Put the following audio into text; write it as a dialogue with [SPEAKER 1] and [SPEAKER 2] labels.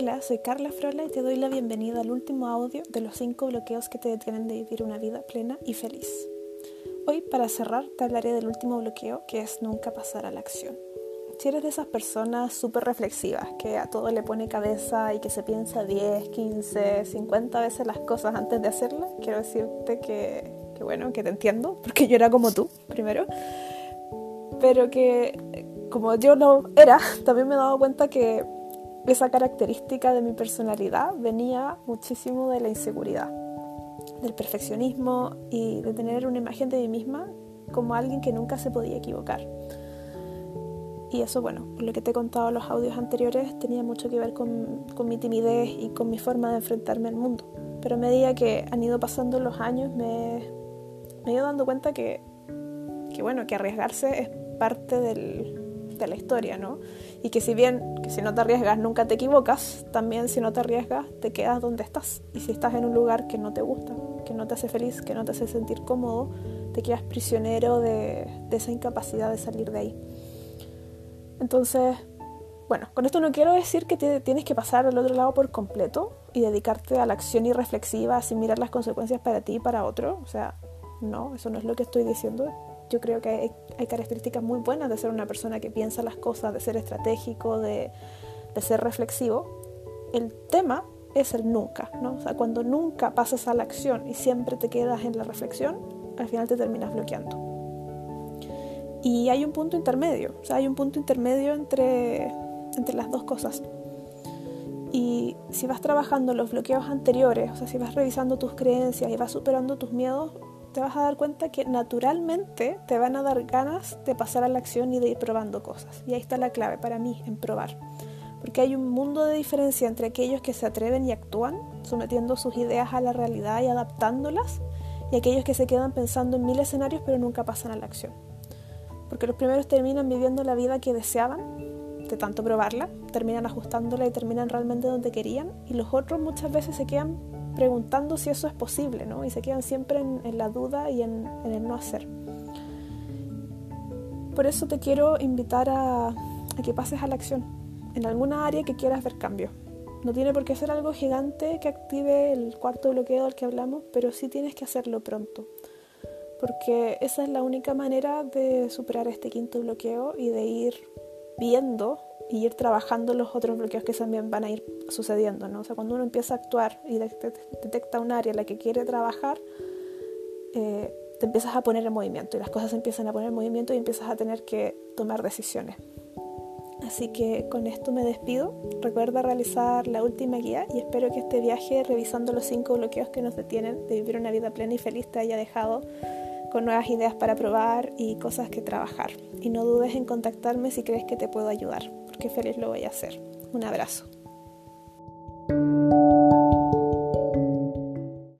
[SPEAKER 1] Hola, soy Carla Frola y te doy la bienvenida al último audio de los cinco bloqueos que te detienen de vivir una vida plena y feliz. Hoy, para cerrar, te hablaré del último bloqueo, que es nunca pasar a la acción. Si eres de esas personas súper reflexivas, que a todo le pone cabeza y que se piensa 10, 15, 50 veces las cosas antes de hacerlas, quiero decirte que, que bueno, que te entiendo, porque yo era como tú, primero, pero que como yo lo era, también me he dado cuenta que esa característica de mi personalidad venía muchísimo de la inseguridad, del perfeccionismo y de tener una imagen de mí misma como alguien que nunca se podía equivocar. Y eso, bueno, por lo que te he contado en los audios anteriores, tenía mucho que ver con, con mi timidez y con mi forma de enfrentarme al mundo. Pero a medida que han ido pasando los años, me, me he ido dando cuenta que, que, bueno, que arriesgarse es parte de la historia, ¿no? Y que si bien que si no te arriesgas nunca te equivocas, también si no te arriesgas te quedas donde estás. Y si estás en un lugar que no te gusta, que no te hace feliz, que no te hace sentir cómodo, te quedas prisionero de, de esa incapacidad de salir de ahí. Entonces, bueno, con esto no quiero decir que tienes que pasar al otro lado por completo y dedicarte a la acción irreflexiva sin mirar las consecuencias para ti y para otro. O sea, no, eso no es lo que estoy diciendo yo creo que hay, características muy buenas de ser una persona que piensa las cosas, de ser estratégico, de, ser reflexivo. El tema es el nunca, ¿no? O sea, cuando nunca pasas a la acción y siempre te quedas en la reflexión, al final te terminas bloqueando. Y hay un punto intermedio, o sea, hay un punto intermedio entre, entre las dos cosas. Y si vas trabajando los bloqueos anteriores, o sea, si vas revisando tus creencias y vas superando tus miedos, te vas a dar cuenta que naturalmente te van a dar ganas de pasar a la acción y de ir probando cosas. Y ahí está la clave para mí, en probar. Porque hay un mundo de diferencia entre aquellos que se atreven y actúan, sometiendo sus ideas a la realidad y adaptándolas, y aquellos que se quedan pensando en mil escenarios pero nunca pasan a la acción. Porque los primeros terminan viviendo la vida que deseaban, de tanto probarla, terminan ajustándola y terminan realmente donde querían, y los otros muchas veces se quedan preguntando si eso es posible, ¿no? Y se quedan siempre en, la duda y en, el no hacer. Por eso te quiero invitar a, a que pases a la acción en alguna área que quieras ver cambio. No tiene por qué ser algo gigante que active el cuarto bloqueo del que hablamos, pero sí tienes que hacerlo pronto. Porque esa es la única manera de superar este quinto bloqueo y de ir viendo y ir trabajando los otros bloqueos que también van a ir sucediendo, ¿no? O sea, cuando uno empieza a actuar y detecta un área en la que quiere trabajar, eh, te empiezas a poner en movimiento y las cosas empiezan a poner en movimiento y empiezas a tener que tomar decisiones. Así que con esto me despido. Recuerda realizar la última guía y espero que este viaje, revisando los cinco bloqueos que nos detienen de vivir una vida plena y feliz, te haya dejado con nuevas ideas para probar y cosas que trabajar. Y no dudes en contactarme si crees que te puedo ayudar, porque feliz lo voy a hacer. Un abrazo.